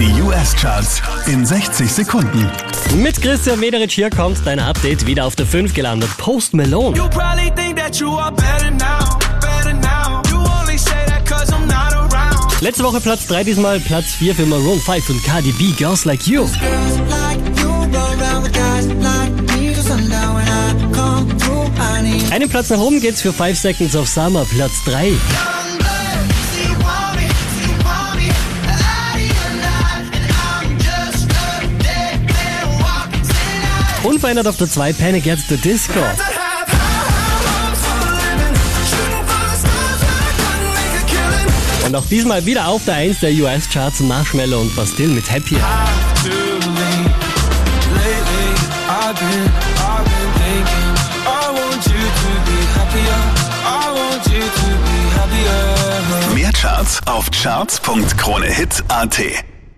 Die US-Charts in 60 Sekunden. Mit Christian Mederich hier kommt dein Update wieder auf der 5 gelandet. Post Malone. You probably think that you are better now, better now. You only say that cause I'm not around. Letzte Woche Platz 3, diesmal Platz 4 für Maroon 5 und Cardi B, Girls Like You. Einen Platz nach oben geht's für 5 Seconds of Summer, Platz 3. Unverändert auf der 2 Panic at the Disco. Und auch diesmal wieder auf der 1 der US-Charts Marshmallow und Bastille mit happier. Mehr Charts auf charts.kronehit.at.